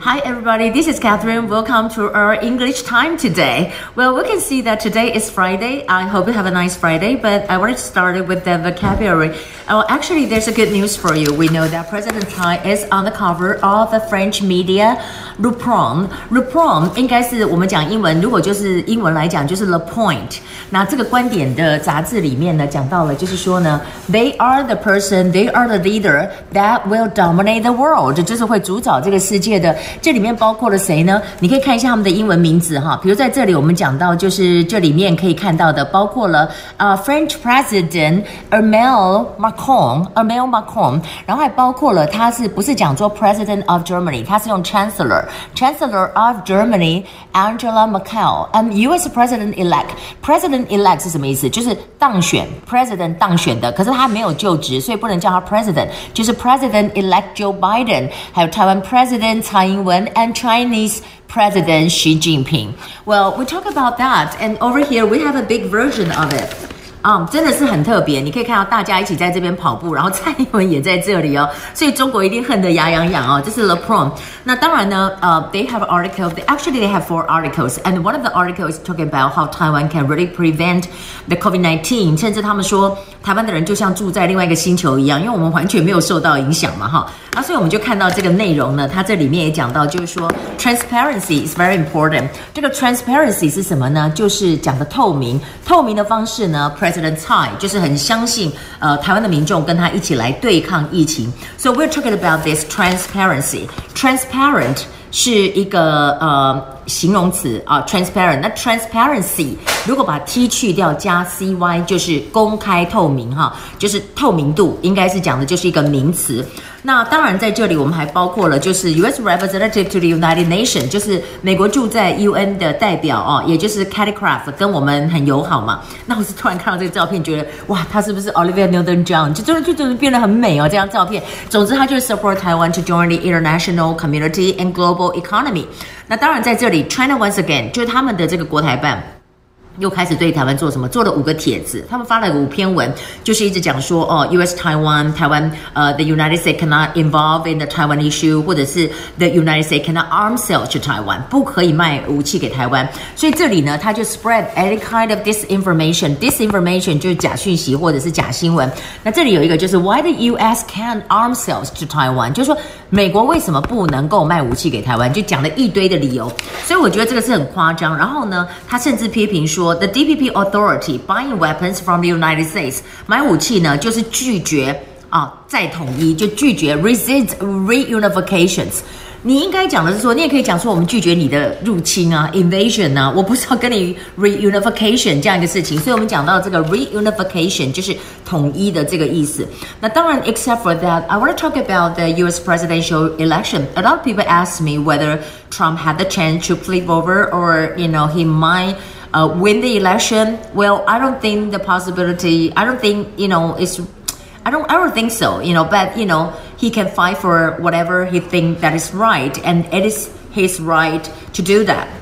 Hi everybody, this is Catherine. Welcome to our English time today. Well, we can see that today is Friday. I hope you have a nice Friday, but I wanted to start with the vocabulary. Oh, actually, there's a good news for you. We know that President Tsai is on the cover of the French media Le Point. Le Point 应该是我们讲英文，如果就是英文来讲，就是 Le Point。那这个观点的杂志里面呢，讲到了，就是说呢，They are the person, they are the leader that will dominate the world，就是会主导这个世界的。 这里面包括了谁呢？你可以看一下他们的英文名字哈，比如在这里我们讲到，就是这里面可以看到的，包括了啊、French President Emmanuel Macron，Emmanuel Macron，然后还包括了他是不是讲做 President of Germany，他是用 Chancellor，Chancellor of Germany Angela Merkel，and U.S. President elect，President elect 是什么意思？就是当选 President 当选的，可是他没有就职，所以不能叫他 President，就是 President elect Joe Biden，还有台湾 President 蔡英文。and Chinese President Xi Jinping. Well, we talk about that, and over here we have a big version of it. 啊、真的是很特别。你可以看到大家一起在这边跑步，然后蔡英文也在这里哦，所以中国一定恨得牙痒痒哦。这是 Le Point。那当然呢，呃、，they have articles. They, actually, they have four articles, and one of the articles is talking about how Taiwan can really prevent the COVID-19. 甚至他们说，台湾的人就像住在另外一个星球一样，因为我们完全没有受到影响嘛，哈。那所以我们就看到这个内容呢，它这里面也讲到，就是说 transparency is very important。这个 transparency 是什么呢？就是讲的透明，透明的方式呢。President Tsai 就是很相信，呃，台湾的民众跟他一起来对抗疫情。So we're talking about this transparency. Transparent 是一个呃形容词啊，transparent。那 transparency 如果把 t 去掉加 cy 就是公开透明哈，就是透明度，应该是讲的就是一个名词。那当然，在这里我们还包括了，就是 U.S. Representative to the United Nations，就是美国住在 UN 的代表哦，也就是 Kelly Craft，跟我们很友好嘛。那我是突然看到这个照片，觉得哇，他是不是 Olivia Newton-John？就真的就真的变得很美哦，这张照片。总之，他就是 support Taiwan to join the international community and global economy。那当然，在这里，China once again 就是他们的这个国台办。又开始对台湾做什么？做了五个帖子，他们发了五篇文，就是一直讲说哦，U.S. Taiwan 台湾呃，the United States cannot involve in the Taiwan issue，或者是 the United States cannot arm sales to Taiwan，不可以卖武器给台湾。所以这里呢，他就 spread any kind of disinformation，disinformation 就是假讯息或者是假新闻。那这里有一个就是 Why the U.S. can't arm sales to Taiwan，就是说美国为什么不能够卖武器给台湾？就讲了一堆的理由。所以我觉得这个是很夸张。然后呢，他甚至批评说。The DPP authority buying weapons from the United States，买武器呢就是拒绝啊再统一，就拒绝 resist reunifications。你应该讲的是说，你也可以讲说我们拒绝你的入侵啊，invasion 啊，我不是要跟你 reunification 这样一个事情。所以我们讲到这个 reunification 就是统一的这个意思。那当然，except for that，I want to talk about the U.S. presidential election. A lot of people ask me whether Trump had the chance to flip over or you know he might uh, win the election? Well, I don't think the possibility. I don't think you know it's. I don't. I don't think so. You know, but you know, he can fight for whatever he think that is right, and it is his right to do that.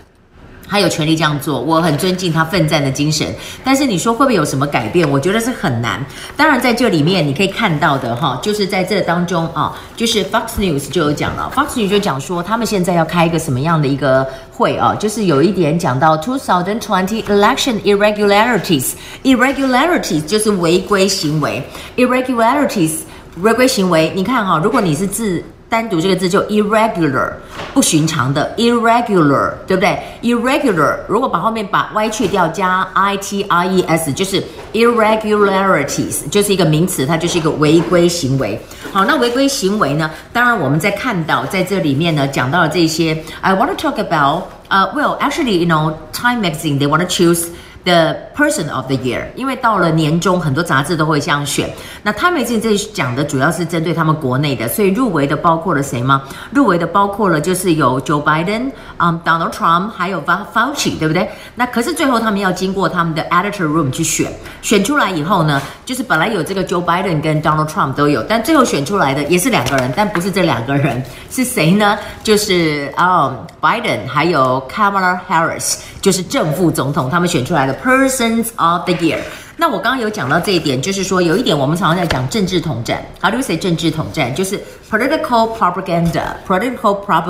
他有权利这样做，我很尊敬他奋战的精神。但是你说会不会有什么改变？我觉得是很难。当然，在这里面你可以看到的哈，就是在这当中啊，就是 Fox News 就有讲了，Fox News 就讲说他们现在要开一个什么样的一个会啊，就是有一点讲到 two thousand twenty election irregularities，irregularities 就是违规行为，irregularities 违规行为。你看哈，如果你是字单独这个字就 irregular。不寻常的 irregular，对不对？irregular 如果把后面把 y 去掉，加 i t r e s，就是 irregularities，就是一个名词，它就是一个违规行为。好，那违规行为呢？当然我们在看到在这里面呢，讲到了这些。I want to talk about，呃、uh,，well actually you know Time Magazine they want to choose。The person of the year，因为到了年终，很多杂志都会这样选。那 Time Magazine 这讲的主要是针对他们国内的，所以入围的包括了谁吗？入围的包括了就是有 Joe Biden、um,、Donald Trump，还有 Fauci，对不对？那可是最后他们要经过他们的 editor room 去选，选出来以后呢，就是本来有这个 Joe Biden 跟 Donald Trump 都有，但最后选出来的也是两个人，但不是这两个人，是谁呢？就是哦、um,，Biden 还有 Kamala Harris，就是正副总统，他们选出来的 Person。Of the year。那我刚刚有讲到这一点，就是说有一点我们常常在讲政治统战。How do you say 政治统战？就是 political propaganda，political propaganda。